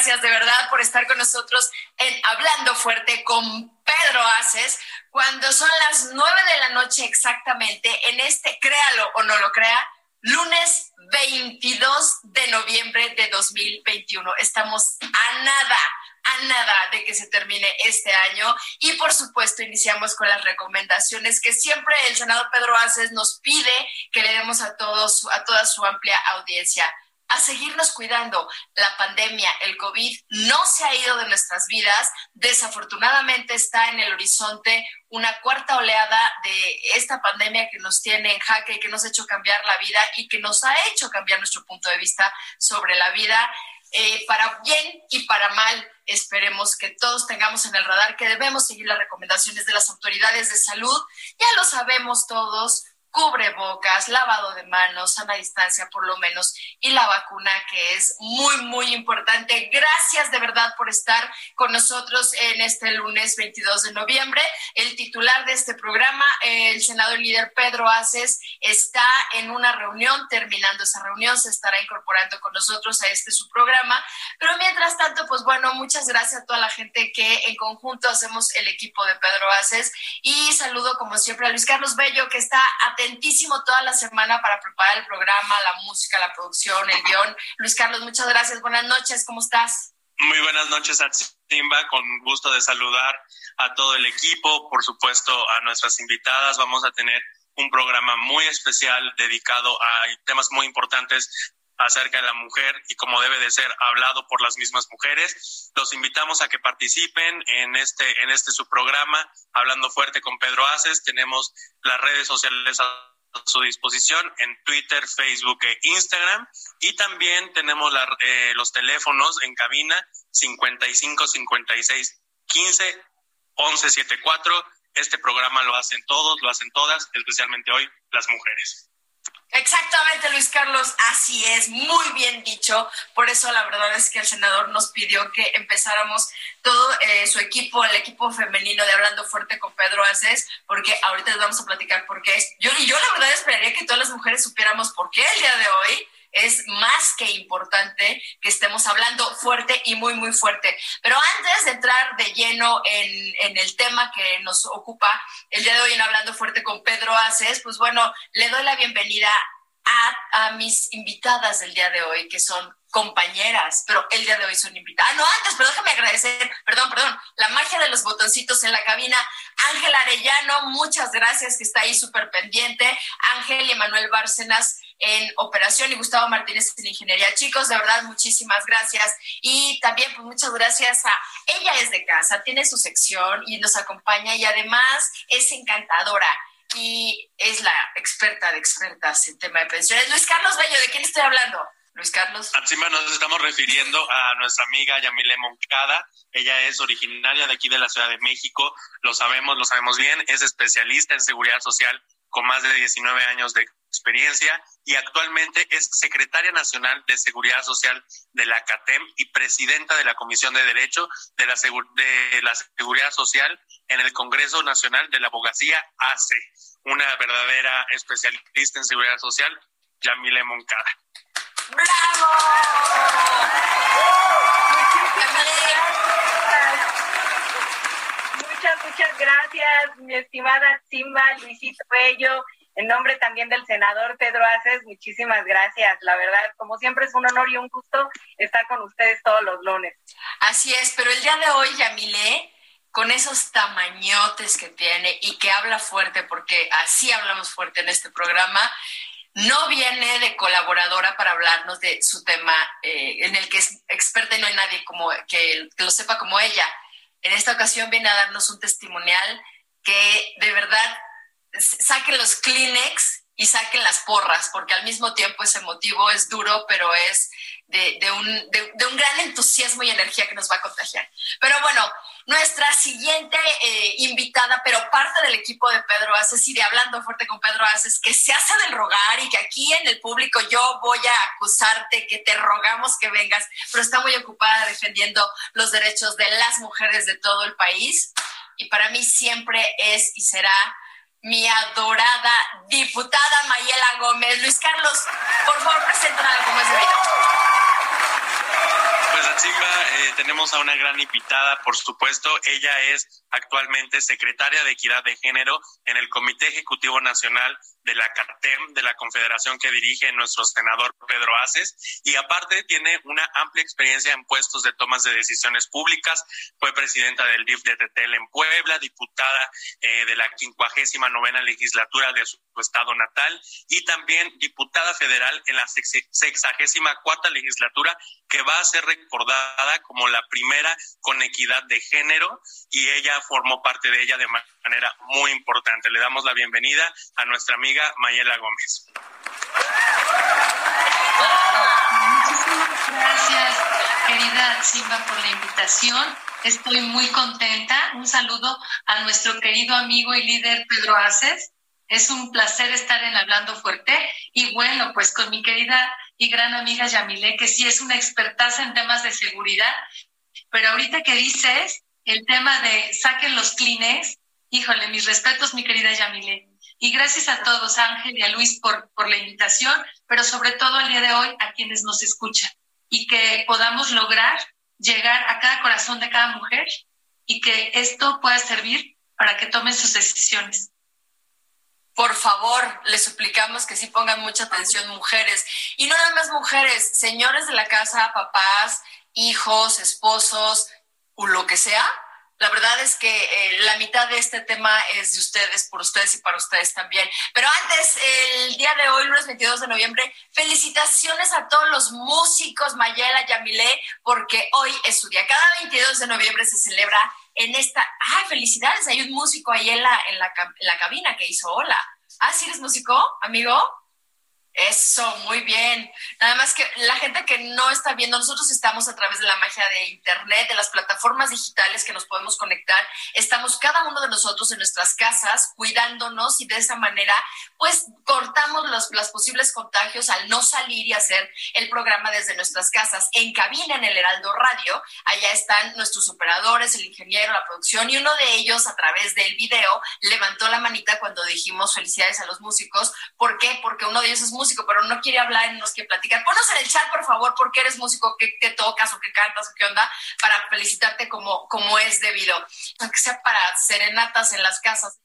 gracias de verdad por estar con nosotros en Hablando Fuerte con Pedro Aces, cuando son las nueve de la noche exactamente, en este, créalo o no lo crea, lunes 22 de noviembre de 2021. Estamos a nada, a nada de que se termine este año y por supuesto iniciamos con las recomendaciones que siempre el senador Pedro Aces nos pide que le demos a todos, a toda su amplia audiencia a seguirnos cuidando. La pandemia, el COVID, no se ha ido de nuestras vidas. Desafortunadamente está en el horizonte una cuarta oleada de esta pandemia que nos tiene en jaque que nos ha hecho cambiar la vida y que nos ha hecho cambiar nuestro punto de vista sobre la vida. Eh, para bien y para mal, esperemos que todos tengamos en el radar que debemos seguir las recomendaciones de las autoridades de salud. Ya lo sabemos todos, cubrebocas, lavado de manos, sana distancia por lo menos, y la vacuna que es muy, muy importante. Gracias de verdad por estar con nosotros en este lunes 22 de noviembre. El titular de este programa, el senador líder Pedro Aces, está en una reunión, terminando esa reunión, se estará incorporando con nosotros a este su programa. Pero mientras tanto, pues bueno, muchas gracias a toda la gente que en conjunto hacemos el equipo de Pedro Aces y saludo como siempre a Luis Carlos Bello que está atentísimo toda la semana para preparar el programa, la música, la producción, el guion. Luis Carlos, muchas gracias. Buenas noches, ¿cómo estás? Muy buenas noches, Simba. Con gusto de saludar a todo el equipo, por supuesto a nuestras invitadas. Vamos a tener un programa muy especial dedicado a temas muy importantes acerca de la mujer y como debe de ser hablado por las mismas mujeres. Los invitamos a que participen en este en este su programa Hablando fuerte con Pedro Aces. Tenemos las redes sociales a su disposición en Twitter, Facebook e Instagram y también tenemos la, eh, los teléfonos en cabina 55 56 15 11 74. Este programa lo hacen todos, lo hacen todas, especialmente hoy las mujeres. Exactamente, Luis Carlos, así es, muy bien dicho. Por eso la verdad es que el senador nos pidió que empezáramos todo eh, su equipo, el equipo femenino de Hablando Fuerte con Pedro Aces, porque ahorita les vamos a platicar por qué. Yo, y yo la verdad esperaría que todas las mujeres supiéramos por qué el día de hoy es más que importante que estemos hablando fuerte y muy, muy fuerte. Pero antes de entrar de lleno en, en, el tema que nos ocupa el día de hoy en Hablando Fuerte con Pedro Aces, pues bueno, le doy la bienvenida a, a mis invitadas del día de hoy, que son compañeras, pero el día de hoy son invitadas. Ah, no, antes, pero déjame agradecer, perdón, perdón, la magia de los botoncitos en la cabina. Ángel Arellano, muchas gracias, que está ahí súper pendiente. Ángel y Emanuel Bárcenas en operación y Gustavo Martínez en ingeniería. Chicos, de verdad, muchísimas gracias. Y también, pues muchas gracias a ella es de casa, tiene su sección y nos acompaña y además es encantadora y es la experta de expertas en tema de pensiones. Luis Carlos Bello, ¿de quién estoy hablando? Luis Carlos. Encima nos estamos refiriendo a nuestra amiga Yamile Moncada. Ella es originaria de aquí de la Ciudad de México. Lo sabemos, lo sabemos bien. Es especialista en seguridad social con más de 19 años de experiencia y actualmente es secretaria nacional de Seguridad Social de la CATEM y presidenta de la Comisión de Derecho de la, de la Seguridad Social en el Congreso Nacional de la Abogacía AC. Una verdadera especialista en seguridad social, Yamile Moncada. ¡Bravo! muchas, muchas gracias, mi estimada Simba, Luisito Bello. En nombre también del senador Pedro Aces, muchísimas gracias. La verdad, como siempre, es un honor y un gusto estar con ustedes todos los lunes. Así es, pero el día de hoy, Yamile, con esos tamañotes que tiene y que habla fuerte, porque así hablamos fuerte en este programa, no viene de colaboradora para hablarnos de su tema eh, en el que es experta y no hay nadie como que, que, lo sepa como ella. En esta ocasión viene a darnos un testimonial que de verdad saquen los Kleenex y saquen las porras, porque al mismo tiempo ese motivo es duro, pero es de, un, de, un, gran entusiasmo y energía que nos va a contagiar. Pero bueno, nuestra siguiente eh, invitada, pero parte del equipo de Pedro Aces y de Hablando Fuerte con Pedro Aces, que se hace del rogar y que aquí en el público yo voy a acusarte, que te rogamos que vengas, pero está muy ocupada defendiendo los derechos de las mujeres de todo el país. Y para mí siempre es y será mi adorada diputada Mayela Gómez. Luis Carlos, por favor, preséntala como es debido. Pues Atsimba, eh, tenemos a una gran invitada, por supuesto. Ella es actualmente secretaria de Equidad de Género en el Comité Ejecutivo Nacional de la CARTEM, de la confederación que dirige nuestro senador Pedro Aces, y aparte tiene una amplia experiencia en puestos de tomas de decisiones públicas. Fue presidenta del DIF de Tetel en Puebla, diputada eh, de la 59 legislatura de su estado natal y también diputada federal en la sexagésima cuarta legislatura, que va a ser recordada como la primera con equidad de género y ella formó parte de ella de manera muy importante. Le damos la bienvenida a nuestra amiga Mayela Gómez. Muchísimas gracias, querida Simba, por la invitación. Estoy muy contenta. Un saludo a nuestro querido amigo y líder Pedro Aces. Es un placer estar en Hablando Fuerte. Y bueno, pues con mi querida y gran amiga Yamile, que sí es una expertaza en temas de seguridad. Pero ahorita que dices el tema de saquen los clines, híjole, mis respetos, mi querida Yamile. Y gracias a todos, Ángel y a Luis, por, por la invitación, pero sobre todo el día de hoy a quienes nos escuchan y que podamos lograr llegar a cada corazón de cada mujer y que esto pueda servir para que tomen sus decisiones. Por favor, les suplicamos que sí pongan mucha atención mujeres. Y no nada más mujeres, señores de la casa, papás, hijos, esposos, o lo que sea, la verdad es que eh, la mitad de este tema es de ustedes, por ustedes y para ustedes también. Pero antes, el día de hoy, lunes 22 de noviembre, felicitaciones a todos los músicos, Mayela, Yamile, porque hoy es su día. Cada 22 de noviembre se celebra en esta... ¡Ay, felicidades! Hay un músico ahí en la, en la, en la cabina que hizo hola. Ah, ¿sí eres músico, amigo? Eso, muy bien. Nada más que la gente que no está viendo, nosotros estamos a través de la magia de Internet, de las plataformas digitales que nos podemos conectar. Estamos cada uno de nosotros en nuestras casas cuidándonos y de esa manera, pues cortamos los, los posibles contagios al no salir y hacer el programa desde nuestras casas. En cabina, en el Heraldo Radio, allá están nuestros operadores, el ingeniero, la producción y uno de ellos a través del video levantó la manita cuando dijimos felicidades a los músicos. ¿Por qué? Porque uno de ellos es músico pero no quiere hablar en los que platicar. Ponos en el chat, por favor, porque eres músico, qué te tocas o qué cantas o qué onda, para felicitarte como, como es debido. Aunque sea para serenatas en las casas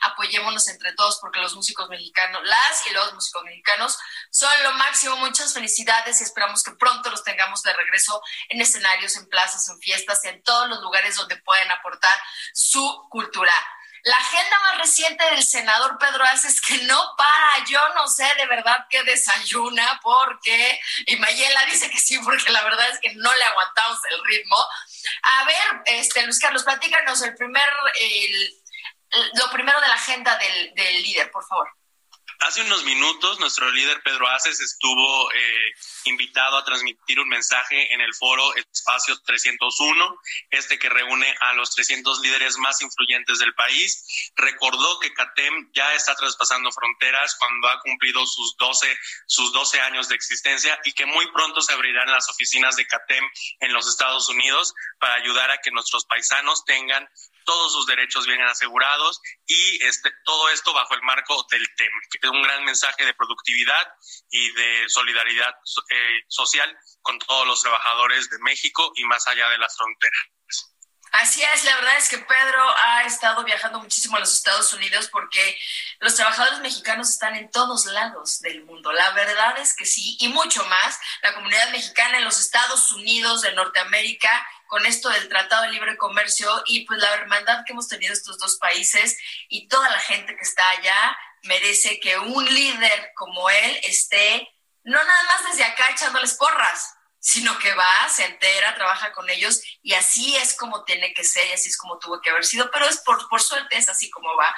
apoyémonos entre todos porque los músicos mexicanos, las y los músicos mexicanos son lo máximo. Muchas felicidades y esperamos que pronto los tengamos de regreso en escenarios, en plazas, en fiestas, en todos los lugares donde pueden aportar su cultura. La agenda más reciente del senador Pedro Aces que no para, yo no sé de verdad qué desayuna, porque, y Mayela dice que sí, porque la verdad es que no le aguantamos el ritmo. A ver, este, Luis Carlos, platícanos el primer, lo primero de la agenda del líder, por favor. Hace unos minutos nuestro líder Pedro Aces estuvo eh, invitado a transmitir un mensaje en el foro Espacio 301, este que reúne a los 300 líderes más influyentes del país. Recordó que CATEM ya está traspasando fronteras cuando ha cumplido sus 12, sus 12 años de existencia y que muy pronto se abrirán las oficinas de CATEM en los Estados Unidos para ayudar a que nuestros paisanos tengan todos sus derechos bien asegurados y este, todo esto bajo el marco del TEM, que es un gran mensaje de productividad y de solidaridad eh, social con todos los trabajadores de México y más allá de las fronteras. Así es, la verdad es que Pedro ha estado viajando muchísimo a los Estados Unidos porque los trabajadores mexicanos están en todos lados del mundo. La verdad es que sí, y mucho más. La comunidad mexicana en los Estados Unidos de Norteamérica, con esto del Tratado de Libre Comercio y pues la hermandad que hemos tenido estos dos países y toda la gente que está allá merece que un líder como él esté no nada más desde acá echándoles porras, sino que va, se entera, trabaja con ellos y así es como tiene que ser y así es como tuvo que haber sido, pero es por, por suerte es así como va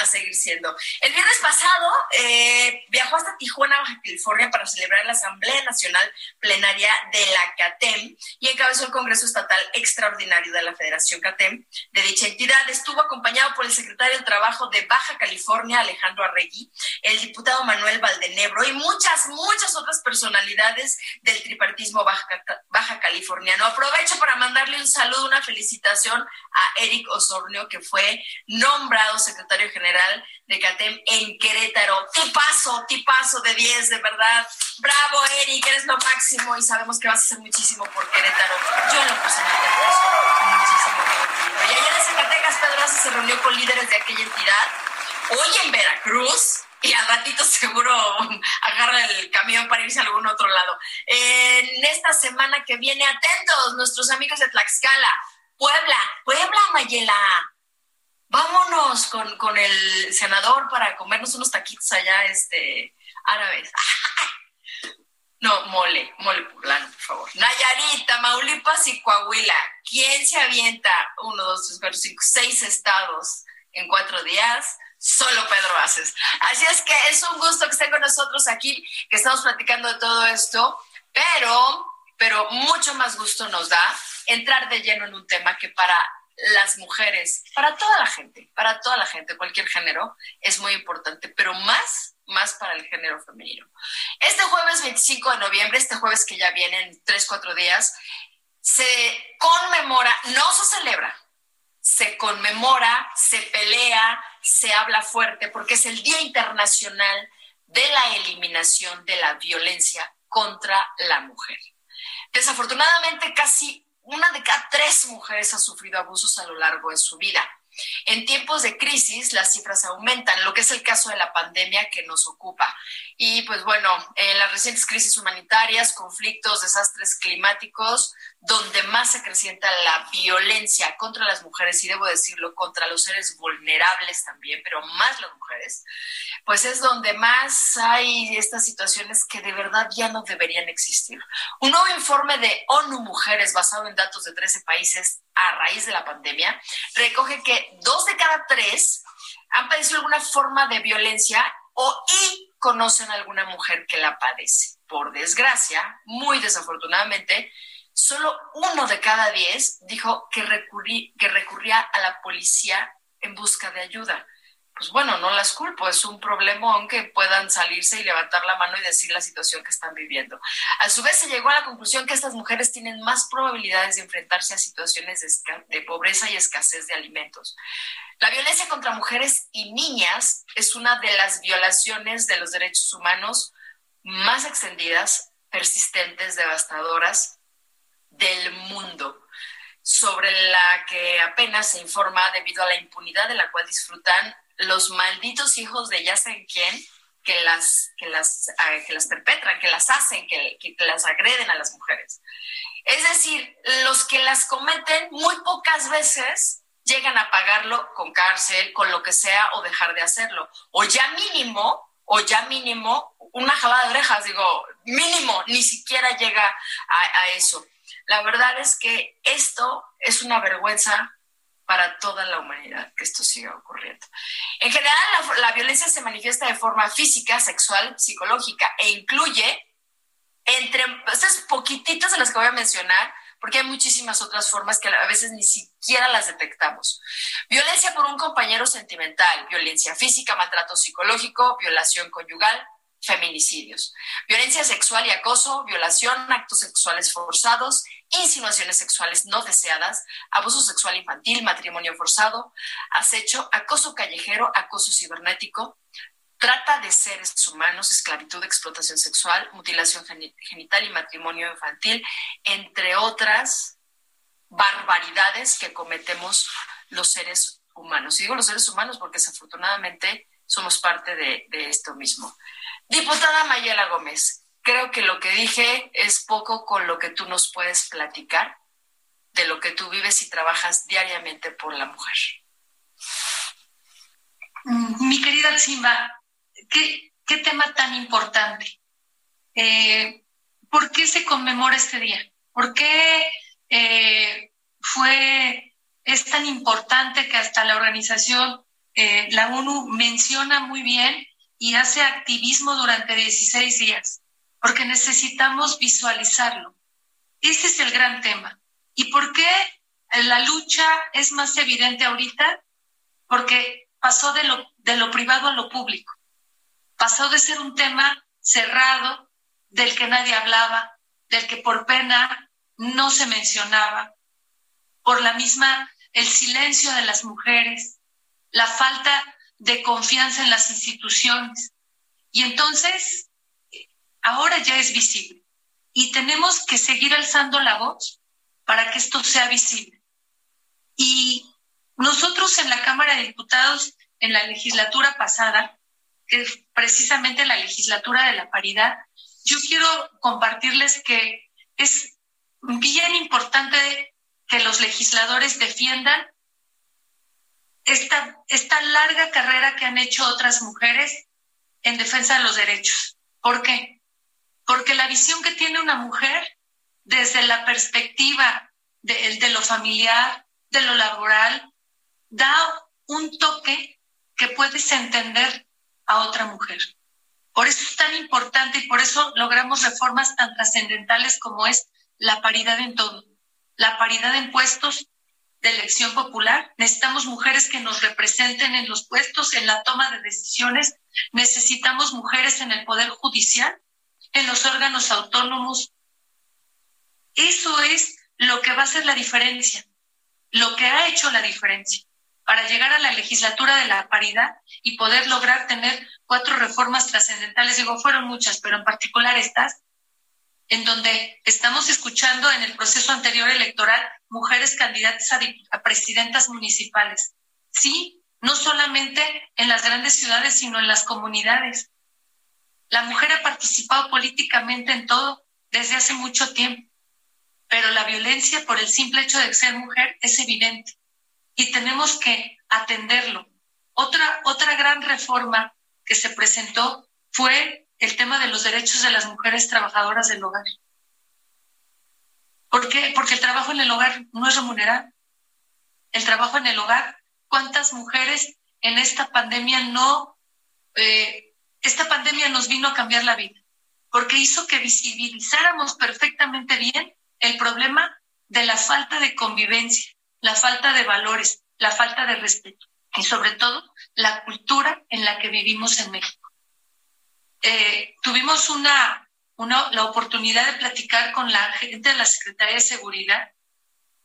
a, seguir siendo. El viernes pasado eh, viajó hasta Tijuana, Baja California, para celebrar la Asamblea Nacional Plenaria de la CATEM y encabezó el Congreso Estatal Extraordinario de la Federación CATEM. De dicha entidad estuvo acompañado por el secretario del Trabajo de Baja California, Alejandro Arregui, el diputado Manuel Valdenebro y muchas, muchas otras personalidades del tripartismo baja, californiano. Aprovecho para mandarle un saludo, una felicitación a Eric Osornio, que fue nombrado secretario general de CATEM en Querétaro. Tipazo, tipazo de 10, de verdad. Bravo, Eric, eres lo máximo y sabemos que vas a hacer muchísimo por Querétaro. Yo en lo personal te aprecio muchísimo. Y ayer en Zacatecas, Pedro se reunió con líderes de aquella entidad. Hoy en Veracruz, y al ratito seguro agarra el camión para irse a algún otro lado. En esta semana que viene, atentos, nuestros amigos de Tlaxcala, Puebla, Puebla, Mayela. Vámonos con, con el senador para comernos unos taquitos allá, este, árabes. No, mole, mole poblano, por favor. Nayarita, Maulipas y Coahuila. ¿Quién se avienta? Uno, dos, tres, cuatro, cinco, seis estados en cuatro días solo Pedro Haces. Así es que es un gusto que estén con nosotros aquí, que estamos platicando de todo esto, pero, pero mucho más gusto nos da entrar de lleno en un tema que para las mujeres, para toda la gente, para toda la gente, cualquier género, es muy importante, pero más más para el género femenino. Este jueves 25 de noviembre, este jueves que ya viene en 3, 4 días, se conmemora, no se celebra, se conmemora, se pelea, se habla fuerte, porque es el Día Internacional de la Eliminación de la Violencia contra la Mujer. Desafortunadamente, casi una de cada tres mujeres ha sufrido abusos a lo largo de su vida. En tiempos de crisis, las cifras aumentan, lo que es el caso de la pandemia que nos ocupa. Y pues bueno, en las recientes crisis humanitarias, conflictos, desastres climáticos, donde más se acrecienta la violencia contra las mujeres, y debo decirlo, contra los seres vulnerables también, pero más las mujeres, pues es donde más hay estas situaciones que de verdad ya no deberían existir. Un nuevo informe de ONU Mujeres, basado en datos de 13 países a raíz de la pandemia, recoge que dos de cada tres han padecido alguna forma de violencia o y conocen a alguna mujer que la padece. Por desgracia, muy desafortunadamente, solo uno de cada diez dijo que, que recurría a la policía en busca de ayuda. Pues bueno, no las culpo, es un problema aunque puedan salirse y levantar la mano y decir la situación que están viviendo. A su vez se llegó a la conclusión que estas mujeres tienen más probabilidades de enfrentarse a situaciones de pobreza y escasez de alimentos. La violencia contra mujeres y niñas es una de las violaciones de los derechos humanos más extendidas, persistentes, devastadoras del mundo, sobre la que apenas se informa debido a la impunidad de la cual disfrutan los malditos hijos de ya saben quién que las, que las, ah, que las perpetran, que las hacen, que, las agreden a las mujeres. Es decir, los que las cometen muy pocas veces llegan a pagarlo con cárcel, con lo que sea, o dejar de hacerlo. O ya mínimo, o ya mínimo, una jalada de orejas, digo, mínimo, ni siquiera llega a eso. La verdad es que esto es una vergüenza para toda la humanidad que esto siga ocurriendo. En general, la, violencia se manifiesta de forma física, sexual, psicológica e incluye entre estas poquititas de las que voy a mencionar, porque hay muchísimas otras formas que a veces ni siquiera las detectamos. Violencia por un compañero sentimental, violencia física, maltrato psicológico, violación conyugal, feminicidios, violencia sexual y acoso, violación, actos sexuales forzados, insinuaciones sexuales no deseadas, abuso sexual infantil, matrimonio forzado, acecho, acoso callejero, acoso cibernético, trata de seres humanos, esclavitud, explotación sexual, mutilación genital y matrimonio infantil, entre otras barbaridades que cometemos los seres humanos. Y digo los seres humanos porque desafortunadamente somos parte de, de esto mismo. Diputada Mayela Gómez, creo que lo que dije es poco con lo que tú nos puedes platicar de lo que tú vives y trabajas diariamente por la mujer. Mm, mi querida Simba, ¿qué, tema tan importante? Eh, ¿Por qué se conmemora este día? ¿Por qué eh, fue, es tan importante que hasta la organización, eh, la ONU menciona muy bien y hace activismo durante 16 días? Porque necesitamos visualizarlo. Ese es el gran tema. ¿Y por qué la lucha es más evidente ahorita? Porque pasó de lo, de lo privado a lo público. Pasó de ser un tema cerrado, del que nadie hablaba, del que por pena no se mencionaba, por la misma, el silencio de las mujeres, la falta de confianza en las instituciones. Y entonces, ahora ya es visible. Y tenemos que seguir alzando la voz para que esto sea visible. Y nosotros en la Cámara de Diputados, en la legislatura pasada, que es precisamente la legislatura de la paridad, yo quiero compartirles que es bien importante que los legisladores defiendan esta, esta larga carrera que han hecho otras mujeres en defensa de los derechos. ¿Por qué? Porque la visión que tiene una mujer desde la perspectiva de, de lo familiar, de lo laboral, da un toque que puedes entender a otra mujer. Por eso es tan importante y por eso logramos reformas tan trascendentales como es la paridad en todo, la paridad en puestos de elección popular. Necesitamos mujeres que nos representen en los puestos, en la toma de decisiones. Necesitamos mujeres en el Poder Judicial, en los órganos autónomos, eso es lo que va a ser la diferencia, lo que ha hecho la diferencia para llegar a la legislatura de la paridad y poder lograr tener cuatro reformas trascendentales. Digo, fueron muchas, pero en particular estas, en donde estamos escuchando en el proceso anterior electoral mujeres candidatas a, presidentas municipales. Sí, no solamente en las grandes ciudades, sino en las comunidades. La mujer ha participado políticamente en todo desde hace mucho tiempo pero la violencia por el simple hecho de ser mujer es evidente y tenemos que atenderlo. Otra, otra gran reforma que se presentó fue el tema de los derechos de las mujeres trabajadoras del hogar. ¿Por qué? Porque el trabajo en el hogar no es remunerado. El trabajo en el hogar, ¿cuántas mujeres en esta pandemia no, eh, esta pandemia nos vino a cambiar la vida? Porque hizo que visibilizáramos perfectamente bien el problema de la falta de convivencia, la falta de valores, la falta de respeto y sobre todo la cultura en la que vivimos en México. Eh, tuvimos una, una, la oportunidad de platicar con la gente de la Secretaría de Seguridad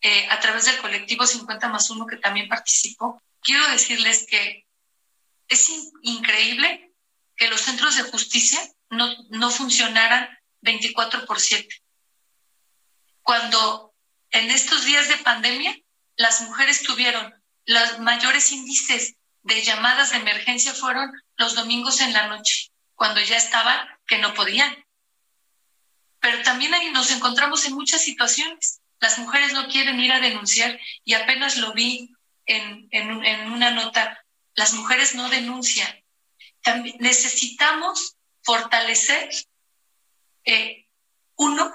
eh, a través del colectivo 50 más 1 que también participó. Quiero decirles que es increíble que los centros de justicia no, no funcionaran 24 por 7 cuando en estos días de pandemia las mujeres tuvieron los mayores índices de llamadas de emergencia fueron los domingos en la noche, cuando ya estaban que no podían. Pero también ahí nos encontramos en muchas situaciones. Las mujeres no quieren ir a denunciar y apenas lo vi en, en, una nota. Las mujeres no denuncian. Necesitamos fortalecer, eh, uno,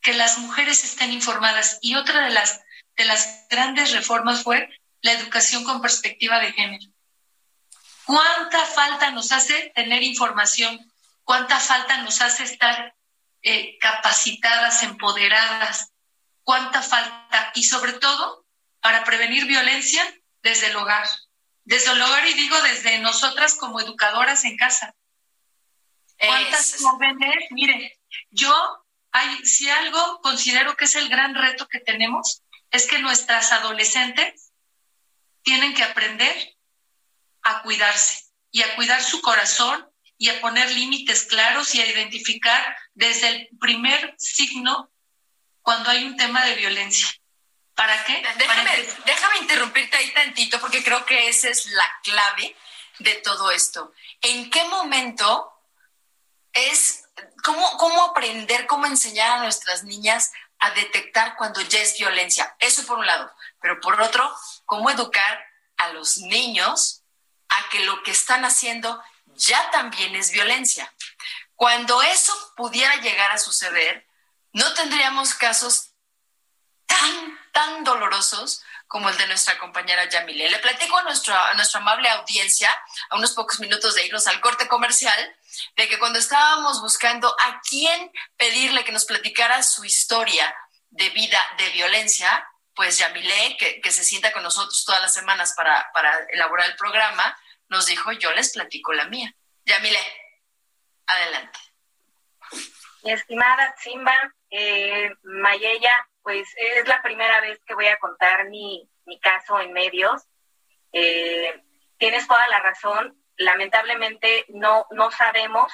que las mujeres estén informadas. Y otra de las, de las grandes reformas fue la educación con perspectiva de género. ¿Cuánta falta nos hace tener información? ¿Cuánta falta nos hace estar eh, capacitadas, empoderadas? ¿Cuánta falta? Y sobre todo, para prevenir violencia desde el hogar. Desde el hogar y digo desde nosotras como educadoras en casa. ¿Cuántas jóvenes? Mire, yo si algo considero que es el gran reto que tenemos, es que nuestras adolescentes tienen que aprender a cuidarse y a cuidar su corazón y a poner límites claros y a identificar desde el primer signo cuando hay un tema de violencia. ¿Para qué? Déjame, déjame interrumpirte ahí tantito porque creo que esa es la clave de todo esto. ¿En qué momento es cómo, cómo aprender, cómo enseñar a nuestras niñas a detectar cuando ya es violencia? Eso por un lado. Pero por otro, cómo educar a los niños a que lo que están haciendo ya también es violencia. Cuando eso pudiera llegar a suceder, no tendríamos casos tan, tan dolorosos como el de nuestra compañera Yamile. Le platico a, nuestra, a nuestra amable audiencia, a unos pocos minutos de irnos al corte comercial, de que cuando estábamos buscando a quién pedirle que nos platicara su historia de vida de violencia, pues Yamile, que, que se sienta con nosotros todas las semanas para, para elaborar el programa, nos dijo, yo les platico la mía. Yamile, adelante. Mi estimada Simba, eh, Mayella, pues es la primera vez que voy a contar mi, mi caso en medios. Eh, tienes toda la razón. Lamentablemente no, no sabemos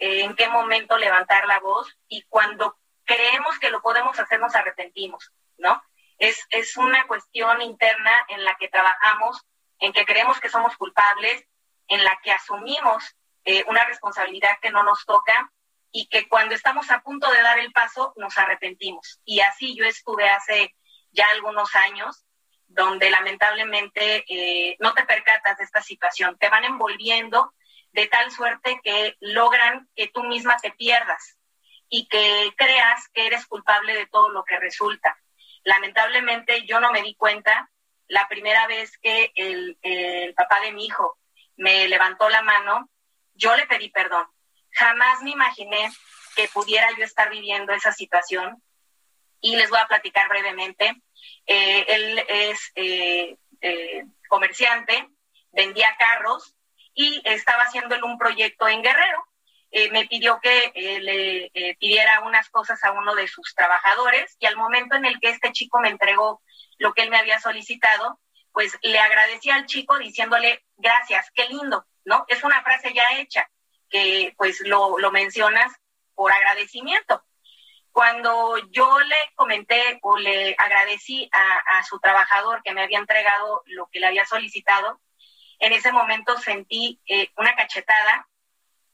eh, en qué momento levantar la voz y cuando creemos que lo podemos hacer nos arrepentimos, ¿no? Es, es una cuestión interna en la que trabajamos, en que creemos que somos culpables, en la que asumimos eh, una responsabilidad que no nos toca y que cuando estamos a punto de dar el paso nos arrepentimos. Y así yo estuve hace ya algunos años donde lamentablemente eh, no te percatas de esta situación, te van envolviendo de tal suerte que logran que tú misma te pierdas y que creas que eres culpable de todo lo que resulta. Lamentablemente yo no me di cuenta la primera vez que el, papá de mi hijo me levantó la mano yo le pedí perdón. Jamás me imaginé que pudiera yo estar viviendo esa situación y les voy a platicar brevemente. Eh, él es eh, eh, comerciante, vendía carros y estaba haciendo un proyecto en Guerrero. Me pidió que le pidiera unas cosas a uno de sus trabajadores y al momento en el que este chico me entregó lo que él me había solicitado, pues le agradecí al chico diciéndole, gracias, qué lindo, ¿no? Es una frase ya hecha, que pues lo, mencionas por agradecimiento. Cuando yo le comenté o le agradecí a, su trabajador que me había entregado lo que le había solicitado, en ese momento sentí eh, una cachetada,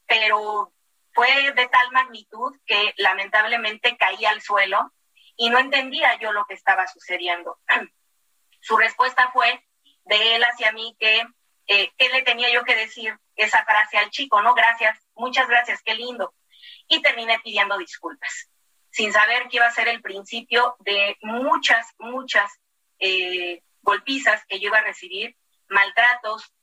pero fue de tal magnitud que lamentablemente caí al suelo y no entendía yo lo que estaba sucediendo. Su respuesta fue de él hacia mí que eh, ¿qué le tenía yo que decir esa frase al chico? No, gracias, muchas gracias, qué lindo. Y terminé pidiendo disculpas, sin saber que iba a ser el principio de muchas, muchas eh, golpizas que yo iba a recibir, maltratos,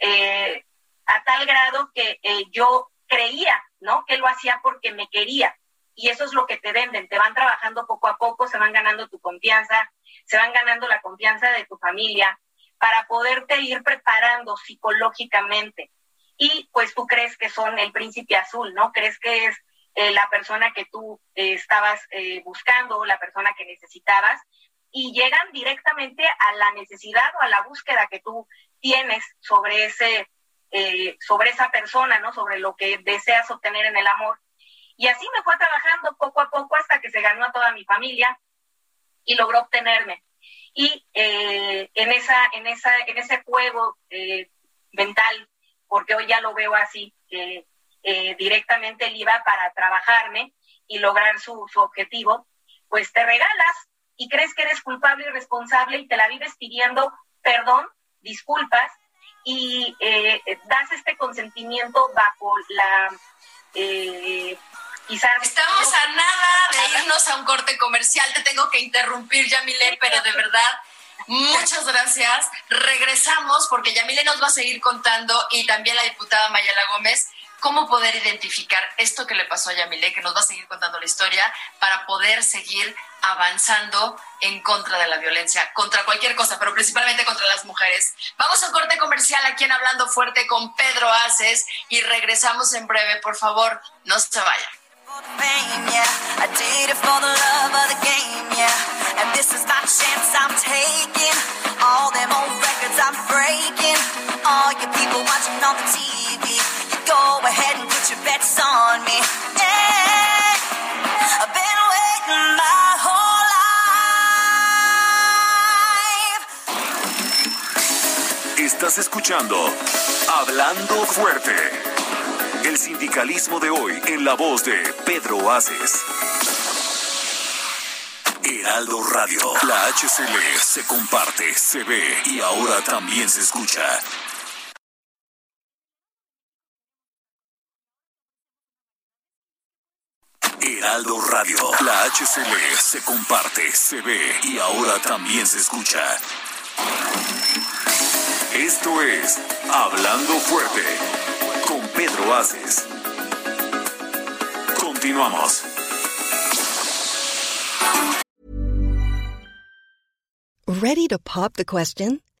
eh, a tal grado que yo creía, ¿no? Que lo hacía porque me quería. Y eso es lo que te venden, te van trabajando poco a poco, se van ganando tu confianza, se van ganando la confianza de tu familia, para poderte ir preparando psicológicamente. Y pues tú crees que son el príncipe azul, ¿no? Crees que es eh, la persona que tú eh, estabas eh, buscando, la persona que necesitabas, y llegan directamente a la necesidad o a la búsqueda que tú tienes sobre ese, sobre esa persona, ¿no? Sobre lo que deseas obtener en el amor. Y así me fue trabajando poco a poco hasta que se ganó a toda mi familia y logró obtenerme y eh, en, esa, en, esa, en ese juego eh, mental, porque hoy ya lo veo así, eh, directamente él iba para trabajarme y lograr su, su objetivo, pues te regalas y crees que eres culpable y responsable y te la vives pidiendo perdón, disculpas y das este consentimiento bajo la Estamos a nada de irnos a un corte comercial. Te tengo que interrumpir, Yamile, pero de verdad, muchas gracias. Regresamos porque Yamile nos va a seguir contando y también la diputada Mayala Gómez cómo poder identificar esto que le pasó a Yamile, que nos va a seguir contando la historia, para poder seguir avanzando en contra de la violencia, contra cualquier cosa, pero principalmente contra las mujeres. Vamos a un corte comercial aquí en Hablando Fuerte con Pedro Aces y regresamos en breve. Por favor, no se vayan go ahead and put your bets on me. I've been. Estás escuchando Hablando Fuerte. El sindicalismo de hoy en la voz de Pedro Aces. Heraldo Radio, la HCL se comparte, se ve y ahora también se escucha. Heraldo Radio. La HCL se comparte, se ve y ahora también se escucha. Esto es Hablando Fuerte con Pedro Aces. Continuamos. Ready to pop the question?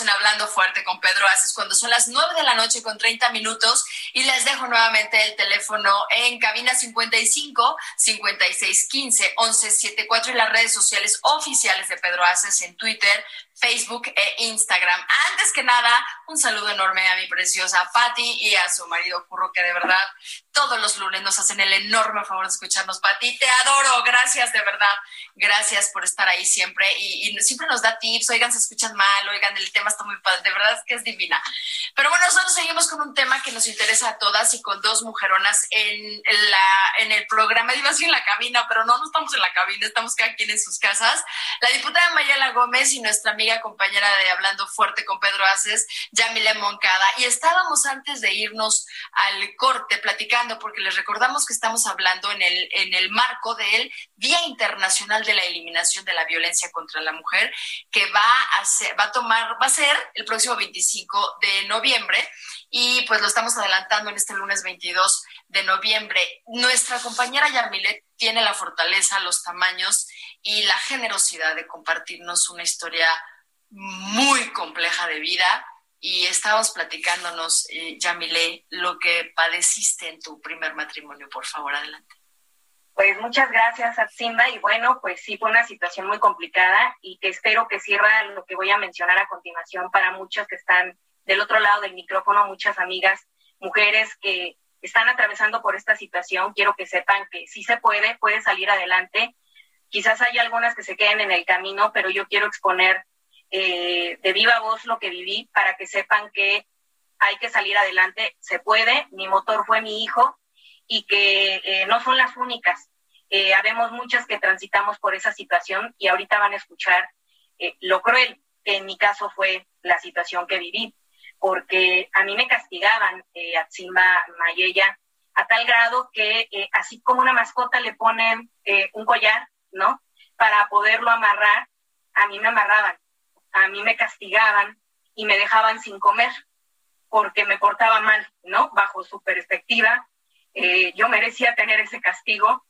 En Hablando Fuerte con Pedro Aces cuando son las 9 de la noche con 30 minutos y les dejo nuevamente el teléfono en cabina 55 56 15 11 74 y las redes sociales oficiales de Pedro Aces en Twitter, Facebook e Instagram. Antes que nada, un saludo enorme a mi preciosa Patti y a su marido Curro, que de verdad todos los lunes nos hacen el enorme favor de escucharnos. Patti, te adoro, gracias de verdad, gracias por estar ahí siempre y, y siempre nos da tips, oigan, se escuchan mal, oigan, el tema está muy padre, de verdad es que es divina. Pero bueno, nosotros seguimos con un tema que nos interesa a todas y con dos mujeronas en, la, en el programa, iba así en la cabina, pero no, no estamos en la cabina, estamos cada quien en sus casas. La diputada Mayela Gómez y nuestra amiga compañera de Hablando Fuerte con Pedro Aces, Yamile Moncada. Y estábamos antes de irnos al corte platicando, porque les recordamos que estamos hablando en el, en el marco del Día Internacional de la Eliminación de la Violencia contra la Mujer, que va a, ser, va a tomar, va a ser el próximo 25 de noviembre. Y pues lo estamos adelantando en este lunes 22 de noviembre. Nuestra compañera Yamile tiene la fortaleza, los tamaños y la generosidad de compartirnos una historia muy compleja de vida y estábamos platicándonos, eh, Yamile, lo que padeciste en tu primer matrimonio. Por favor, adelante. Pues muchas gracias, Simba. Y bueno, pues sí fue una situación muy complicada y que espero que sirva lo que voy a mencionar a continuación para muchos que están del otro lado del micrófono, muchas amigas, mujeres que están atravesando por esta situación. Quiero que sepan que sí se puede, puede salir adelante. Quizás hay algunas que se queden en el camino, pero yo quiero exponer eh, de viva voz lo que viví para que sepan que hay que salir adelante, se puede, mi motor fue mi hijo y que eh, no son las únicas. Eh, habemos muchas que transitamos por esa situación y ahorita van a escuchar eh, lo cruel que en mi caso fue la situación que viví, porque a mí me castigaban eh, a Simba Mayella a tal grado que así como una mascota le ponen un collar, ¿no? Para poderlo amarrar, a mí me amarraban a mí me castigaban y me dejaban sin comer porque me portaba mal, ¿no? Bajo su perspectiva, eh, yo merecía tener ese castigo.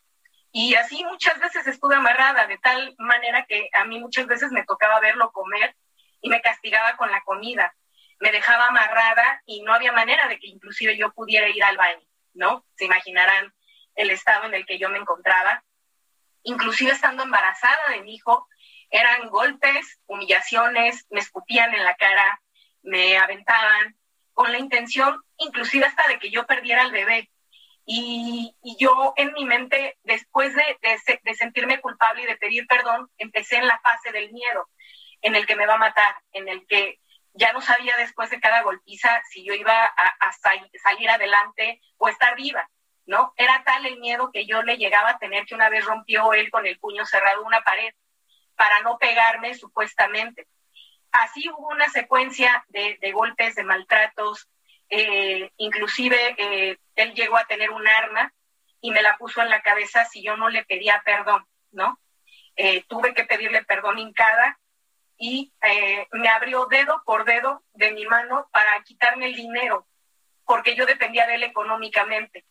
Y así muchas veces estuve amarrada, de tal manera que a mí muchas veces me tocaba verlo comer y me castigaba con la comida. Me dejaba amarrada y no había manera de que inclusive yo pudiera ir al baño, ¿no? Se imaginarán el estado en el que yo me encontraba. Inclusive estando embarazada de mi hijo, eran golpes, humillaciones, me escupían en la cara, me aventaban, con la intención inclusive hasta de que yo perdiera al bebé. Y, yo en mi mente, después de, sentirme culpable y de pedir perdón, empecé en la fase del miedo, en el que me va a matar, en el que ya no sabía después de cada golpiza si yo iba a, salir adelante o estar viva, ¿no? Era tal el miedo que yo le llegaba a tener que una vez rompió él con el puño cerrado una pared para no pegarme supuestamente. Así hubo una secuencia de, golpes, de maltratos, eh, inclusive eh, él llegó a tener un arma y me la puso en la cabeza si yo no le pedía perdón, ¿no? eh, tuve que pedirle perdón hincada y eh, me abrió dedo por dedo de mi mano para quitarme el dinero, porque yo dependía de él económicamente.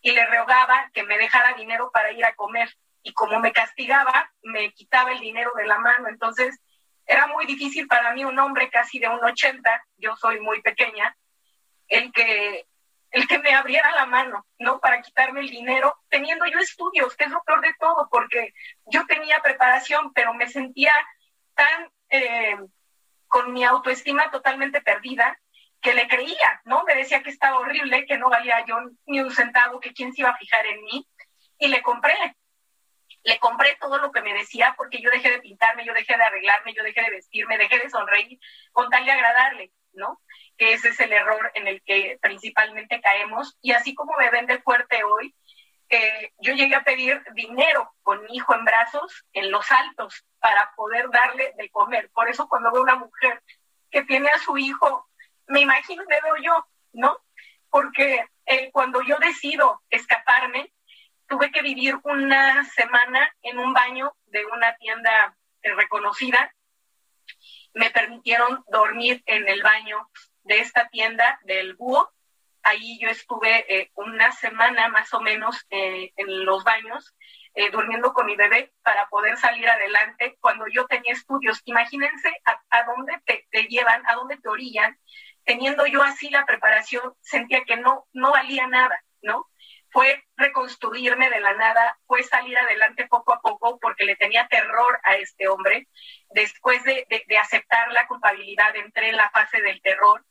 Y le rogaba que me dejara dinero para ir a comer. Y como me castigaba, me quitaba el dinero de la mano. Entonces, era muy difícil para mí, un hombre casi de un 80, yo soy muy pequeña, el que el que me abriera la mano, ¿no? Para quitarme el dinero, teniendo yo estudios, que es lo peor de todo, porque yo tenía preparación, pero me sentía tan eh, con mi autoestima totalmente perdida que le creía, ¿no? Me decía que estaba horrible, que no valía yo ni un centavo, que quién se iba a fijar en mí, y le compré. Le compré todo lo que me decía porque yo dejé de pintarme, yo dejé de arreglarme, yo dejé de vestirme, dejé de sonreír con tal de agradarle, ¿no? que ese es el error en el que principalmente caemos. Y así como me vende fuerte hoy, eh, yo llegué a pedir dinero con mi hijo en brazos en los altos para poder darle de comer. Por eso cuando veo una mujer que tiene a su hijo, me imagino que veo yo, ¿no? Porque eh, cuando yo decido escaparme, tuve que vivir una semana en un baño de una tienda reconocida. Me permitieron dormir en el baño de esta tienda del búho. Ahí yo estuve eh, una semana más o menos eh, en los baños, eh, durmiendo con mi bebé para poder salir adelante cuando yo tenía estudios. Imagínense a, dónde te, te, llevan, a dónde te orillan. Teniendo yo así la preparación, sentía que no, no valía nada, ¿no? Fue reconstruirme de la nada, fue salir adelante poco a poco porque le tenía terror a este hombre. Después de, aceptar la culpabilidad, entré en la fase del terror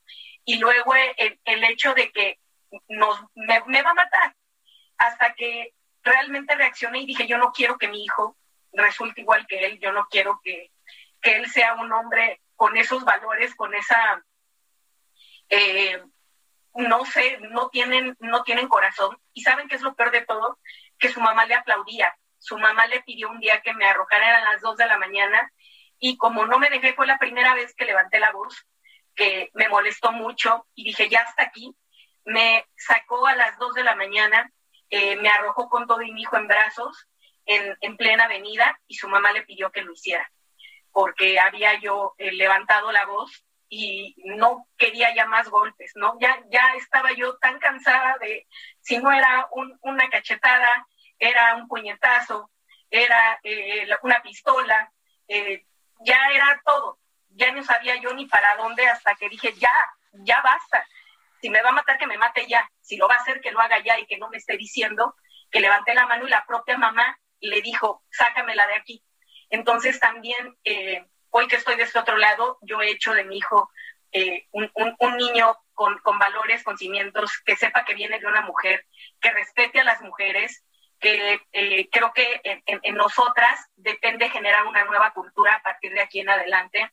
y luego el, hecho de que nos, me, va a matar hasta que realmente reaccioné y dije, yo no quiero que mi hijo resulte igual que él, yo no quiero que, que él sea un hombre con esos valores, con esa... Eh, no sé, no tienen, no tienen corazón. Y saben qué es lo peor de todo, que su mamá le aplaudía. Su mamá le pidió un día que me arrojara a las dos de la mañana y como no me dejé, fue la primera vez que levanté la voz, que me molestó mucho y dije, ya hasta aquí. Me sacó a las dos de la mañana, eh, me arrojó con todo y mi hijo en brazos en, en, plena avenida y su mamá le pidió que lo hiciera, porque había yo eh, levantado la voz y no quería ya más golpes, ¿no? Ya, ya estaba yo tan cansada de, si no era una cachetada, era un puñetazo, era eh, una pistola, eh, ya era todo. Ya no sabía yo ni para dónde hasta que dije, ya, ya basta. Si me va a matar, que me mate ya. Si lo va a hacer, que lo haga ya y que no me esté diciendo que levanté la mano y la propia mamá le dijo, sácamela de aquí. Entonces también eh, hoy que estoy de este otro lado, yo he hecho de mi hijo eh, un, niño con, valores, con cimientos, que sepa que viene de una mujer, que respete a las mujeres, que eh, creo que en, nosotras depende generar una nueva cultura a partir de aquí en adelante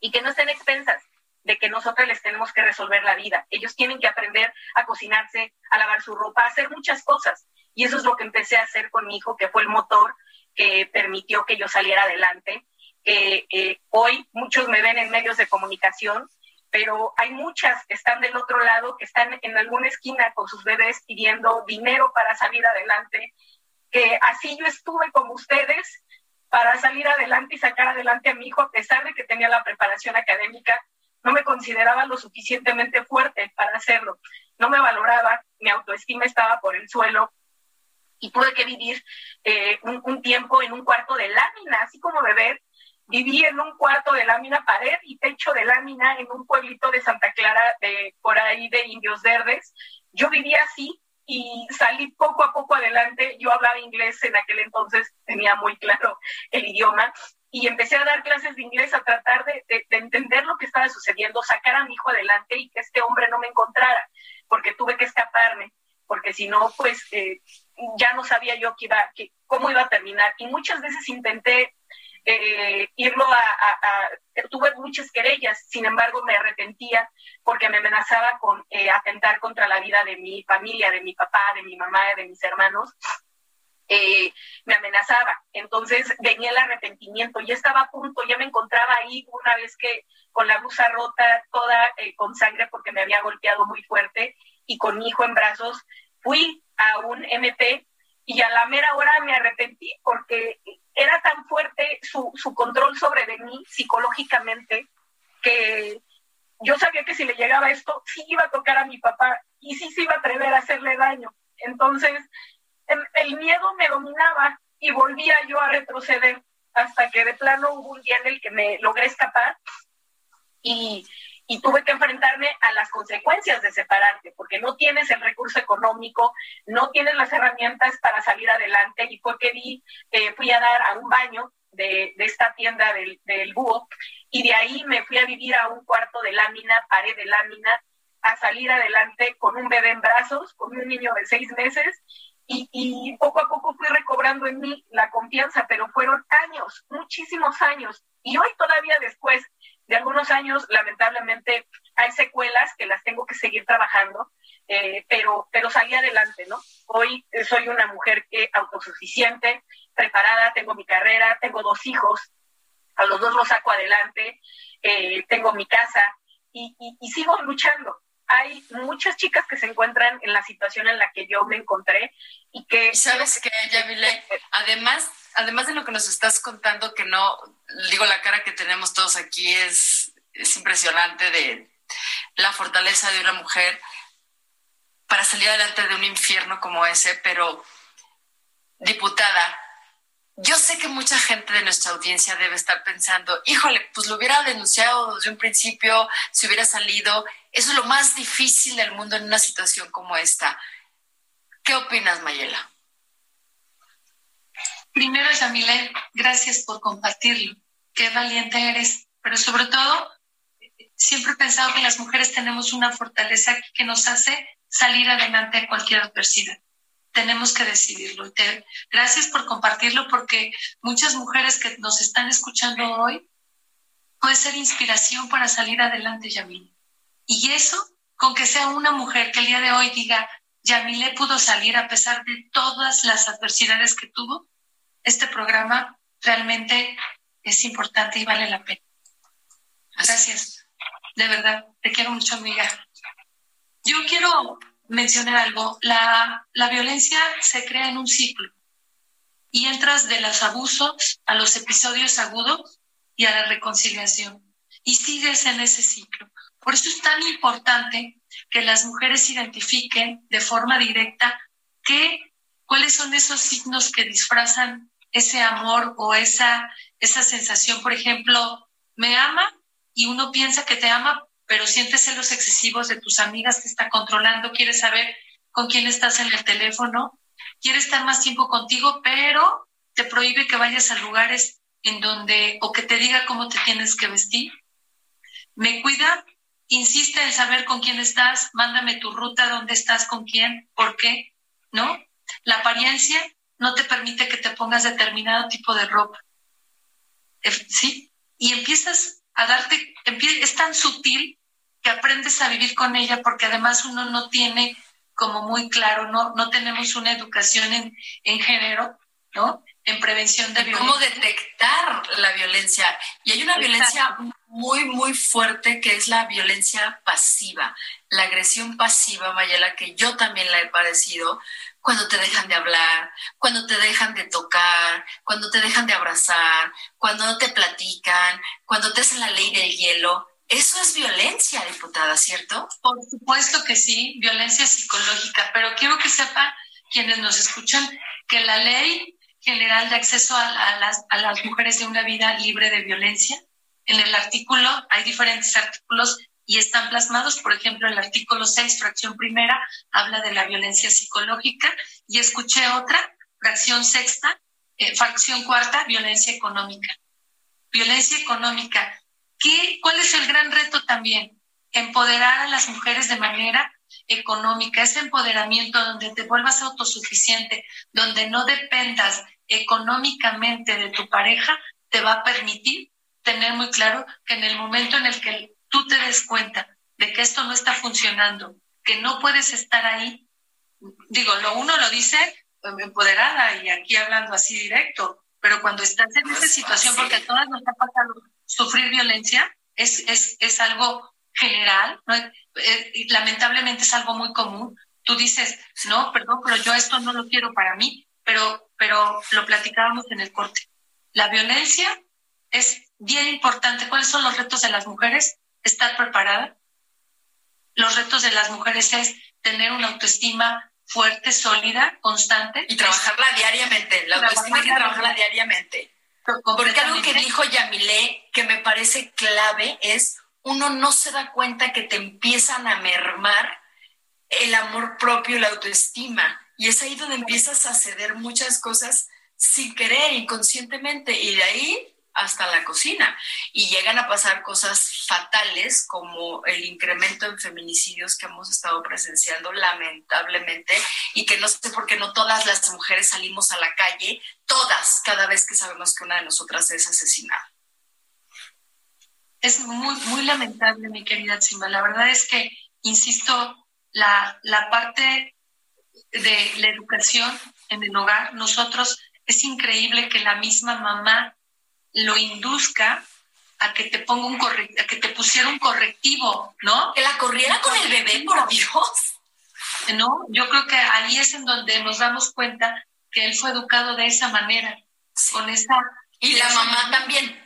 y que no estén expensas de que nosotras les tenemos que resolver la vida. Ellos tienen que aprender a cocinarse, a lavar su ropa, a hacer muchas cosas. Y eso es lo que empecé a hacer con mi hijo, que fue el motor que permitió que yo saliera adelante eh, hoy muchos me ven en medios de comunicación, pero hay muchas que están del otro lado, que están en alguna esquina con sus bebés pidiendo dinero para salir adelante, que así yo estuve como ustedes para salir adelante y sacar adelante a mi hijo, a pesar de que tenía la preparación académica, no me consideraba lo suficientemente fuerte para hacerlo, no me valoraba, mi autoestima estaba por el suelo y tuve que vivir eh, un, un, tiempo en un cuarto de lámina, así como beber Viví en un cuarto de lámina, pared y techo de lámina en un pueblito de Santa Clara, de, por ahí de Indios Verdes. Yo vivía así y salí poco a poco adelante. Yo hablaba inglés en aquel entonces, tenía muy claro el idioma y empecé a dar clases de inglés a tratar de, entender lo que estaba sucediendo, sacar a mi hijo adelante y que este hombre no me encontrara, porque tuve que escaparme, porque si no, pues eh, ya no sabía yo qué iba, cómo iba a terminar. Y muchas veces intenté eh, irlo a, Tuve muchas querellas, sin embargo me arrepentía porque me amenazaba con eh, atentar contra la vida de mi familia, de mi papá, de mi mamá, de mis hermanos. Eh, me amenazaba. Entonces venía el arrepentimiento. Ya estaba a punto, ya me encontraba ahí una vez que con la blusa rota, toda con sangre porque me había golpeado muy fuerte y con mi hijo en brazos. Fui a un MP y a la mera hora me arrepentí porque era tan fuerte su, su control sobre de mí psicológicamente que yo sabía que si le llegaba esto, sí iba a tocar a mi papá y sí se iba a atrever a hacerle daño. Entonces, em, el miedo me dominaba y volvía yo a retroceder hasta que de plano hubo un día en el que me logré escapar y, y tuve que enfrentarme a las consecuencias de separarte, porque no tienes el recurso económico, no tienes las herramientas para salir adelante y fue que di, eh, fui a dar a un baño de, de esta tienda del, del búho y de ahí me fui a vivir a un cuarto de lámina, pared de lámina, a salir adelante con un bebé en brazos, con un niño de seis meses y, poco a poco fui recobrando en mí la confianza, pero fueron años, muchísimos años. Y hoy todavía después de algunos años, lamentablemente, hay secuelas que las tengo que seguir trabajando, eh, pero, pero salí adelante, ¿no? Hoy soy una mujer que autosuficiente, preparada, tengo mi carrera, tengo dos hijos, a los dos los saco adelante, eh, tengo mi casa y, y, sigo luchando. Hay muchas chicas que se encuentran en la situación en la que yo me encontré y que... ¿Sabes Yamile? Además, además de lo que nos estás contando, que no, digo, la cara que tenemos todos aquí es, es impresionante de la fortaleza de una mujer para salir adelante de un infierno como ese, pero diputada, yo sé que mucha gente de nuestra audiencia debe estar pensando, híjole, pues lo hubiera denunciado desde un principio, si hubiera salido. Eso es lo más difícil del mundo en una situación como esta. ¿Qué opinas, Mayela? Primero, Yamile, gracias por compartirlo. Qué valiente eres. Pero sobre todo, siempre he pensado que las mujeres tenemos una fortaleza que nos hace salir adelante a cualquier adversidad tenemos que decidirlo. Te, gracias por compartirlo porque muchas mujeres que nos están escuchando hoy puede ser inspiración para salir adelante, Yamile. Y eso, con que sea una mujer que el día de hoy diga, Yamile pudo salir a pesar de todas las adversidades que tuvo, este programa realmente es importante y vale la pena. Gracias. De verdad, te quiero mucho, amiga. Yo quiero mencionar algo. La, la violencia se crea en un ciclo y entras de los abusos a los episodios agudos y a la reconciliación y sigues en ese ciclo. Por eso es tan importante que las mujeres identifiquen de forma directa qué, cuáles son esos signos que disfrazan ese amor o esa, esa sensación. Por ejemplo, me ama y uno piensa que te ama pero sientes celos excesivos de tus amigas que está controlando, quieres saber con quién estás en el teléfono, quiere estar más tiempo contigo, pero te prohíbe que vayas a lugares en donde o que te diga cómo te tienes que vestir. Me cuida, insiste en saber con quién estás, mándame tu ruta, dónde estás, con quién, por qué, ¿no? La apariencia no te permite que te pongas determinado tipo de ropa. Eh, ¿Sí? Y empiezas a darte, es tan sutil que aprendes a vivir con ella porque además uno no tiene como muy claro, no, no tenemos una educación en, en género, ¿no? En prevención de violencia. ¿Cómo detectar la violencia? Y hay una violencia muy, muy fuerte que es la violencia pasiva, la agresión pasiva, Mayela, que yo también la he padecido, cuando te dejan de hablar, cuando te dejan de tocar, cuando te dejan de abrazar, cuando no te platican, cuando te hacen la ley del hielo. Eso es violencia, diputada, ¿cierto? Por supuesto que sí, violencia psicológica, pero quiero que sepan quienes nos escuchan que la ley general de acceso a, las, a las mujeres de una vida libre de violencia, en el artículo, hay diferentes artículos y están plasmados, por ejemplo, el artículo 6, fracción primera, habla de la violencia psicológica y escuché otra, fracción sexta, eh, fracción cuarta, violencia económica. Violencia económica ¿Qué, ¿Cuál es el gran reto también? Empoderar a las mujeres de manera económica, ese empoderamiento donde te vuelvas autosuficiente, donde no dependas económicamente de tu pareja, te va a permitir tener muy claro que en el momento en el que tú te des cuenta de que esto no está funcionando, que no puedes estar ahí, digo, lo uno lo dice empoderada y aquí hablando así directo, pero cuando estás en esa situación, porque a todas nos ha pasado sufrir violencia es, es, es algo general, ¿no? Eh, y lamentablemente es algo muy común. Tú dices, no, perdón, pero yo esto no lo quiero para mí, pero, pero lo platicábamos en el corte. la violencia es bien importante. ¿Cuáles son los retos de las mujeres? Estar preparada. Los retos de las mujeres es tener una autoestima fuerte, sólida, constante. Y trabajarla diariamente. La autoestima hay que trabajarla diariamente. Porque algo que dijo Yamilé que me parece clave es uno no se da cuenta que te empiezan a mermar el amor propio y la autoestima. Y es ahí donde empiezas a ceder muchas cosas sin querer, inconscientemente. Y de ahí hasta la cocina. Y llegan a pasar cosas fatales como el incremento en feminicidios que hemos estado presenciando lamentablemente y que no sé por qué no todas las mujeres salimos a la calle, todas, cada vez que sabemos que una de nosotras es asesinada. Es muy, muy lamentable, mi querida Simba. La verdad es que, insisto, la, la parte de la educación en el hogar, nosotros, es increíble que la misma mamá lo induzca a que te ponga un a que te pusiera un correctivo, ¿no? Que la corriera con el bebé, por Dios. No, yo creo que ahí es en donde nos damos cuenta que él fue educado de esa manera, con esa y la mamá también.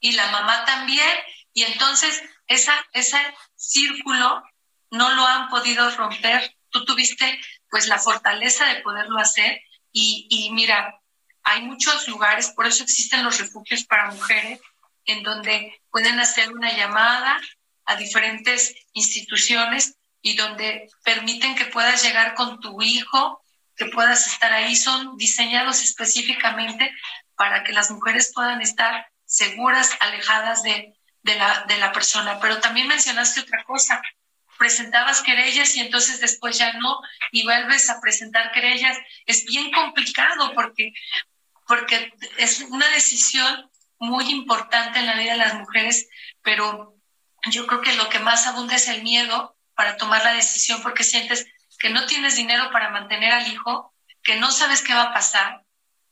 Y la mamá también, y entonces esa ese círculo no lo han podido romper. Tú tuviste pues la fortaleza de poderlo hacer y, y mira, hay muchos lugares, por eso existen los refugios para mujeres, en donde pueden hacer una llamada a diferentes instituciones y donde permiten que puedas llegar con tu hijo, que puedas estar ahí. Son diseñados específicamente para que las mujeres puedan estar seguras, alejadas de, la, de la persona. Pero también mencionaste otra cosa, presentabas querellas y entonces después ya no, y vuelves a presentar querellas. Es bien complicado porque porque es una decisión muy importante en la vida de las mujeres, pero yo creo que lo que más abunda es el miedo para tomar la decisión porque sientes que no tienes dinero para mantener al hijo, que no sabes qué va a pasar,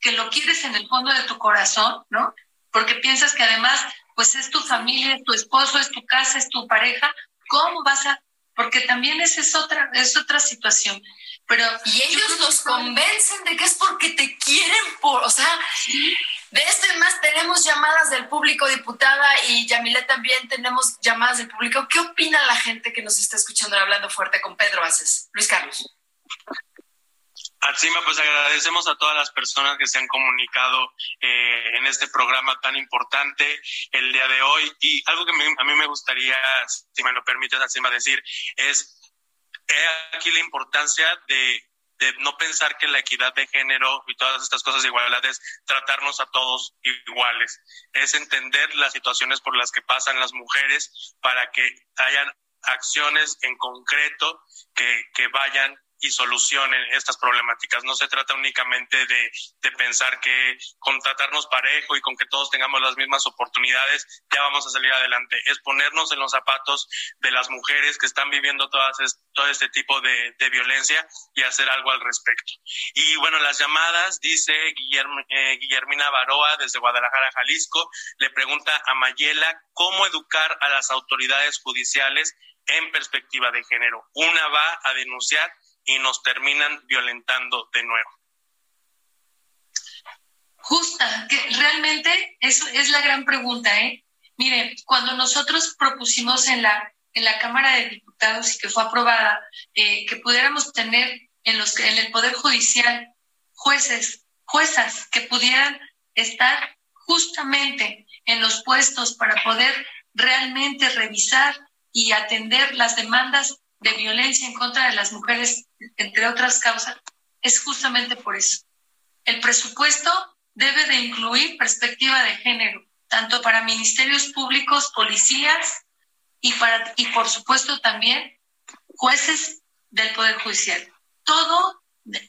que lo quieres en el fondo de tu corazón, ¿no? Porque piensas que además, pues es tu familia, es tu esposo, es tu casa, es tu pareja, ¿cómo vas a...? Porque también esa es otra, es otra situación. Pero y ellos los convencen de que es porque te quieren por, o sea, de esto y más tenemos llamadas del público, diputada, y Yamile también tenemos llamadas del público. ¿Qué opina la gente que nos está escuchando hablando fuerte con Pedro Aces? Luis Carlos. Atsima, pues agradecemos a todas las personas que se han comunicado eh, en este programa tan importante el día de hoy. Y algo que a mí me gustaría, si me lo permites, Atsima, decir es aquí la importancia de, no pensar que la equidad de género y todas estas cosas de igualdad es tratarnos a todos iguales, es entender las situaciones por las que pasan las mujeres para que hayan acciones en concreto que, que vayan y solucionen estas problemáticas. No se trata únicamente de, pensar que con tratarnos parejo y con que todos tengamos las mismas oportunidades ya vamos a salir adelante. Es ponernos en los zapatos de las mujeres que están viviendo todas todo este tipo de, violencia y hacer algo al respecto. Y bueno, las llamadas, dice eh, Guillermina Baroa desde Guadalajara, Jalisco, le pregunta a Mayela cómo educar a las autoridades judiciales en perspectiva de género. Una va a denunciar y nos terminan violentando de nuevo. Justa, que realmente eso es la gran pregunta, ¿eh? Mire, cuando nosotros propusimos en la, en la Cámara de Diputados y que fue aprobada, eh, que pudiéramos tener en, los, en el Poder Judicial jueces, juezas que pudieran estar justamente en los puestos para poder realmente revisar y atender las demandas de violencia en contra de las mujeres, entre otras causas, es justamente por eso. El presupuesto debe de incluir perspectiva de género, tanto para ministerios públicos, policías y, para, y por supuesto también jueces del Poder Judicial. Todo,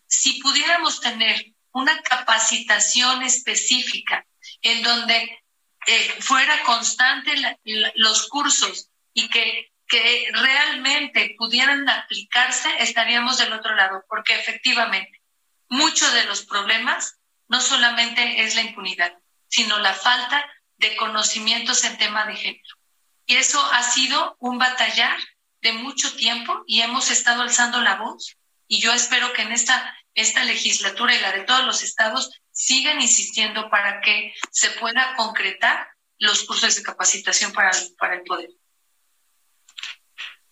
si pudiéramos tener una capacitación específica en donde eh, fuera constante los cursos y que que realmente pudieran aplicarse, estaríamos del otro lado, porque efectivamente muchos de los problemas no solamente es la impunidad, sino la falta de conocimientos en tema de género. Y eso ha sido un batallar de mucho tiempo y hemos estado alzando la voz y yo espero que en esta esta legislatura y la de todos los estados sigan insistiendo para que se pueda concretar los cursos de capacitación para, para el poder.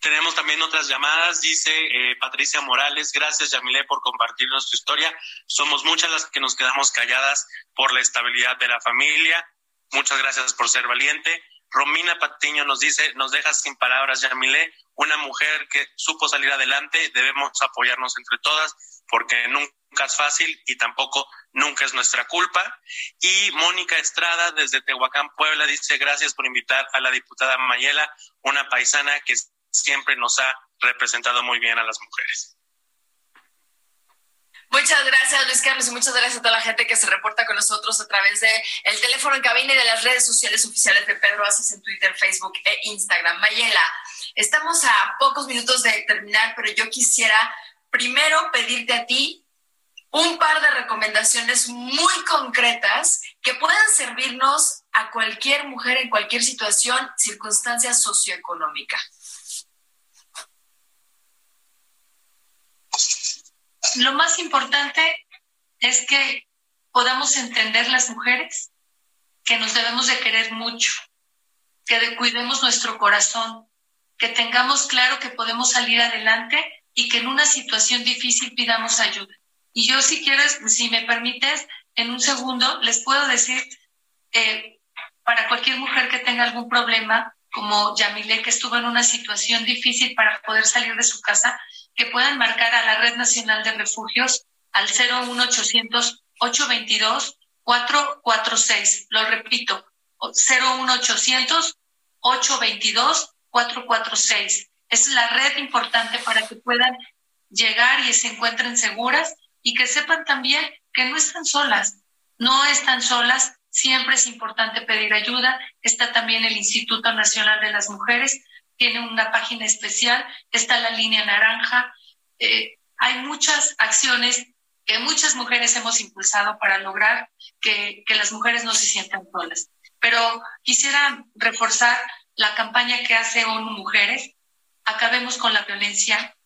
Tenemos también otras llamadas, dice eh, Patricia Morales, gracias Yamile por compartirnos tu historia. Somos muchas las que nos quedamos calladas por la estabilidad de la familia. Muchas gracias por ser valiente. Romina Patiño nos dice, nos deja sin palabras, Yamile, una mujer que supo salir adelante, debemos apoyarnos entre todas porque nunca es fácil y tampoco nunca es nuestra culpa. Y Mónica Estrada desde Tehuacán, Puebla, dice gracias por invitar a la diputada Mayela, una paisana que siempre nos ha representado muy bien a las mujeres. Muchas gracias, Luis Carlos, y muchas gracias a toda la gente que se reporta con nosotros a través de el teléfono en cabina y de las redes sociales oficiales de Pedro Aces en Twitter, Facebook e Instagram. Mayela, estamos a pocos minutos de terminar, pero yo quisiera primero pedirte a ti un par de recomendaciones muy concretas que puedan servirnos a cualquier mujer en cualquier situación, circunstancia socioeconómica. Lo más importante es que podamos entender las mujeres que nos debemos de querer mucho, que cuidemos nuestro corazón, que tengamos claro que podemos salir adelante y que en una situación difícil pidamos ayuda. Y yo si quieres, si me permites, en un segundo les puedo decir, eh, para cualquier mujer que tenga algún problema, como Yamile, que estuvo en una situación difícil para poder salir de su casa, que puedan marcar a la Red Nacional de Refugios al 01800 822 446. Lo repito, 01800 822 446 es la red importante para que puedan llegar y se encuentren seguras y que sepan también que no están solas, no están solas, siempre es importante pedir ayuda. Está también el Instituto Nacional de las Mujeres, tiene una página especial, está la línea naranja. Eh, hay muchas acciones que muchas mujeres hemos impulsado para lograr que, que las mujeres no se sientan solas. Pero quisiera reforzar la campaña que hace ONU Mujeres, acabemos con la violencia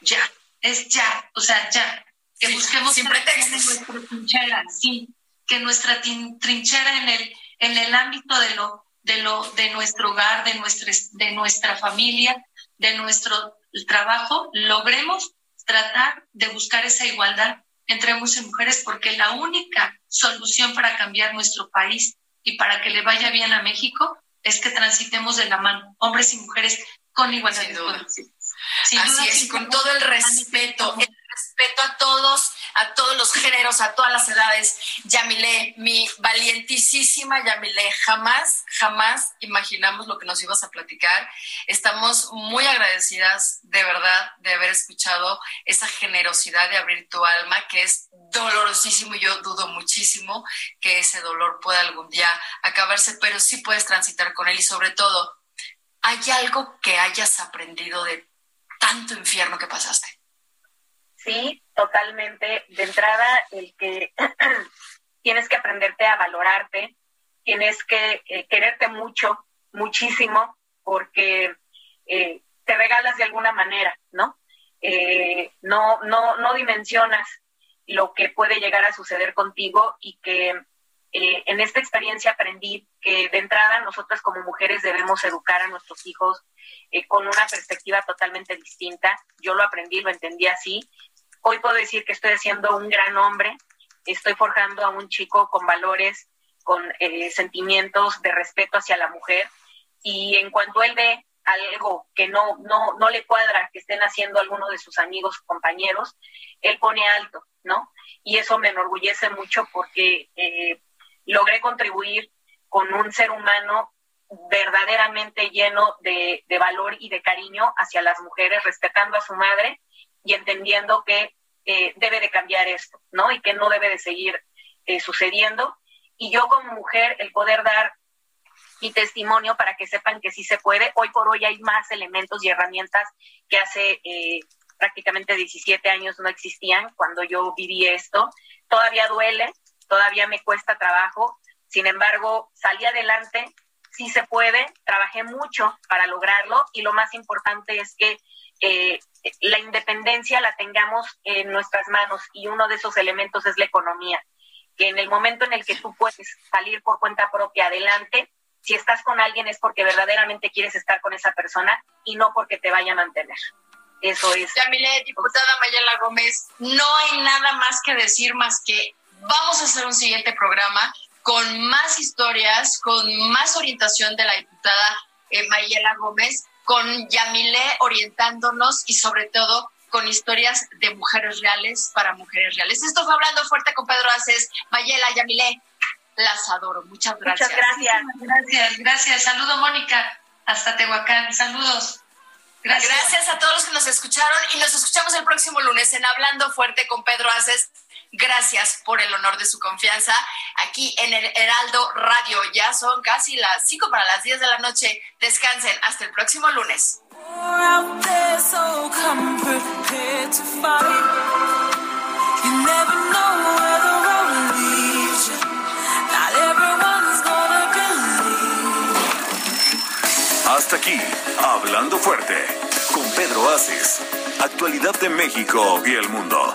ya, es ya, o sea, ya. Que busquemos sin nuestra trinchera, sí, que nuestra trinchera en el, en el ámbito de lo, de lo, de nuestro hogar, de nuestra, de nuestra familia, de nuestro trabajo, logremos tratar de buscar esa igualdad entre hombres y mujeres, porque la única solución para cambiar nuestro país y para que le vaya bien a México es que transitemos de la mano, hombres y mujeres con igualdad Sin duda. Así es, con todo el respeto, respeto a todos, a todos los géneros, a todas las edades. Yamile, mi valientísima Yamile, jamás, jamás imaginamos lo que nos ibas a platicar. Estamos muy agradecidas, de verdad, de haber escuchado esa generosidad de abrir tu alma, que es dolorosísimo yo dudo muchísimo que ese dolor pueda algún día acabarse, pero sí puedes transitar con él y sobre todo ¿hay algo que hayas aprendido de tanto infierno que pasaste? Sí, totalmente. De entrada, el que tienes que aprenderte a valorarte, tienes que eh, quererte mucho, muchísimo, porque eh, te regalas de alguna manera, ¿no? Eh, no, no, no dimensionas lo que puede llegar a suceder contigo y que eh, en esta experiencia aprendí que de entrada nosotras como mujeres debemos educar a nuestros hijos eh, con una perspectiva totalmente distinta. Yo lo aprendí, lo entendí así. Hoy puedo decir que estoy haciendo un gran hombre, estoy forjando a un chico con valores, con eh, sentimientos de respeto hacia la mujer y en cuanto él ve algo que no, no, no le cuadra que estén haciendo algunos de sus amigos compañeros, él pone alto, ¿no? Y eso me enorgullece mucho porque logré contribuir con un ser humano verdaderamente lleno de, valor y de cariño hacia las mujeres, respetando a su madre y entendiendo que eh, debe de cambiar esto, ¿no? Y que no debe de seguir eh, sucediendo. Y yo como mujer, el poder dar mi testimonio para que sepan que sí se puede. Hoy por hoy hay más elementos y herramientas que hace eh, prácticamente 17 años no existían cuando yo viví esto. Todavía duele, todavía me cuesta trabajo, sin embargo, salí adelante, sí se puede, trabajé mucho para lograrlo y lo más importante es que la independencia la tengamos en nuestras manos y uno de esos elementos es la economía, que en el momento en el que tú puedes salir por cuenta propia adelante, si estás con alguien es porque verdaderamente quieres estar con esa persona y no porque te vaya a mantener. Eso es. Yamile, diputada Mayela Gómez, no hay nada más que decir más que vamos a hacer un siguiente programa con más historias, con más orientación de la diputada eh, Mayela Gómez, con Yamile orientándonos y sobre todo con historias de mujeres reales para mujeres reales. Esto fue Hablando Fuerte con Pedro Aces, Mayela, Yamile, las adoro. Muchas gracias. Muchas gracias. Gracias, gracias. Saludo, Mónica, hasta Tehuacán. Saludos. Gracias. Gracias a todos los que nos escucharon y nos escuchamos el próximo lunes en Hablando Fuerte con Pedro Aces. Gracias por el honor de su confianza aquí en el Heraldo Radio. Ya son casi las 5 para las 10 de la noche. Descansen hasta el próximo lunes. Hasta aquí, Hablando Fuerte, con Pedro Aces. Actualidad de México y el mundo.